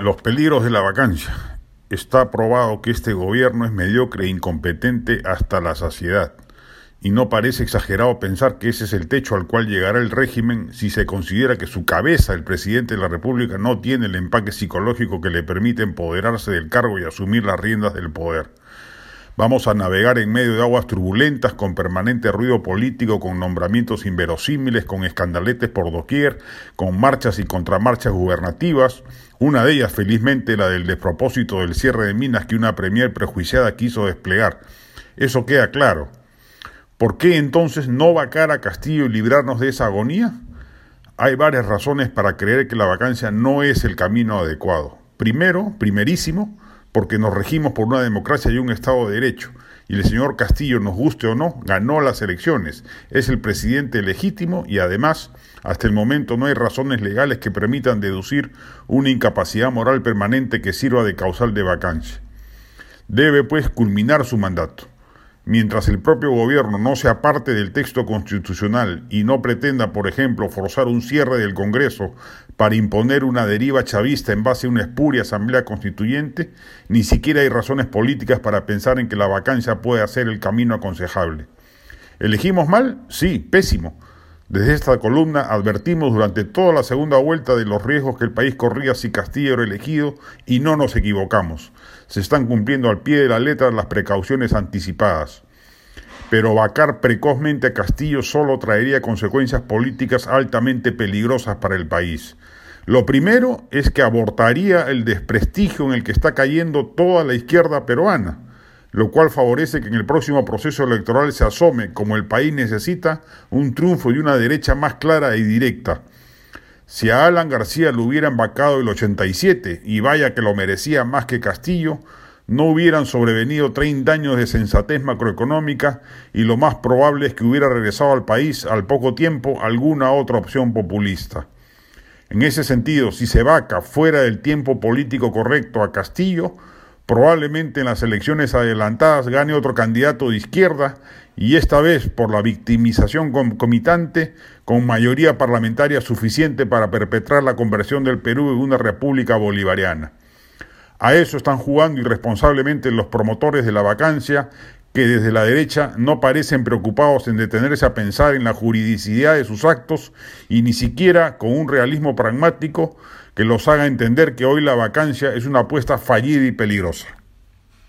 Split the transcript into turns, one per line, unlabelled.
Los peligros de la vacancia. Está probado que este gobierno es mediocre e incompetente hasta la saciedad. Y no parece exagerado pensar que ese es el techo al cual llegará el régimen si se considera que su cabeza, el presidente de la República, no tiene el empaque psicológico que le permite empoderarse del cargo y asumir las riendas del poder. Vamos a navegar en medio de aguas turbulentas, con permanente ruido político, con nombramientos inverosímiles, con escandaletes por doquier, con marchas y contramarchas gubernativas, una de ellas felizmente la del despropósito del cierre de minas que una premier prejuiciada quiso desplegar. Eso queda claro. ¿Por qué entonces no vacar a Castillo y librarnos de esa agonía? Hay varias razones para creer que la vacancia no es el camino adecuado. Primero, primerísimo, porque nos regimos por una democracia y un Estado de Derecho. Y el señor Castillo, nos guste o no, ganó las elecciones. Es el presidente legítimo y además, hasta el momento no hay razones legales que permitan deducir una incapacidad moral permanente que sirva de causal de vacancia. Debe, pues, culminar su mandato. Mientras el propio gobierno no sea parte del texto constitucional y no pretenda, por ejemplo, forzar un cierre del Congreso para imponer una deriva chavista en base a una espuria asamblea constituyente, ni siquiera hay razones políticas para pensar en que la vacancia puede ser el camino aconsejable. ¿Elegimos mal? Sí, pésimo. Desde esta columna advertimos durante toda la segunda vuelta de los riesgos que el país corría si Castillo era elegido y no nos equivocamos se están cumpliendo al pie de la letra las precauciones anticipadas. Pero vacar precozmente a Castillo solo traería consecuencias políticas altamente peligrosas para el país. Lo primero es que abortaría el desprestigio en el que está cayendo toda la izquierda peruana, lo cual favorece que en el próximo proceso electoral se asome, como el país necesita, un triunfo y una derecha más clara y directa. Si a Alan García lo hubieran vacado el 87, y vaya que lo merecía más que Castillo, no hubieran sobrevenido 30 años de sensatez macroeconómica y lo más probable es que hubiera regresado al país al poco tiempo alguna otra opción populista. En ese sentido, si se vaca fuera del tiempo político correcto a Castillo, probablemente en las elecciones adelantadas gane otro candidato de izquierda y esta vez por la victimización concomitante con mayoría parlamentaria suficiente para perpetrar la conversión del Perú en una república bolivariana. A eso están jugando irresponsablemente los promotores de la vacancia que desde la derecha no parecen preocupados en detenerse a pensar en la juridicidad de sus actos y ni siquiera con un realismo pragmático que los haga entender que hoy la vacancia es una apuesta fallida y peligrosa.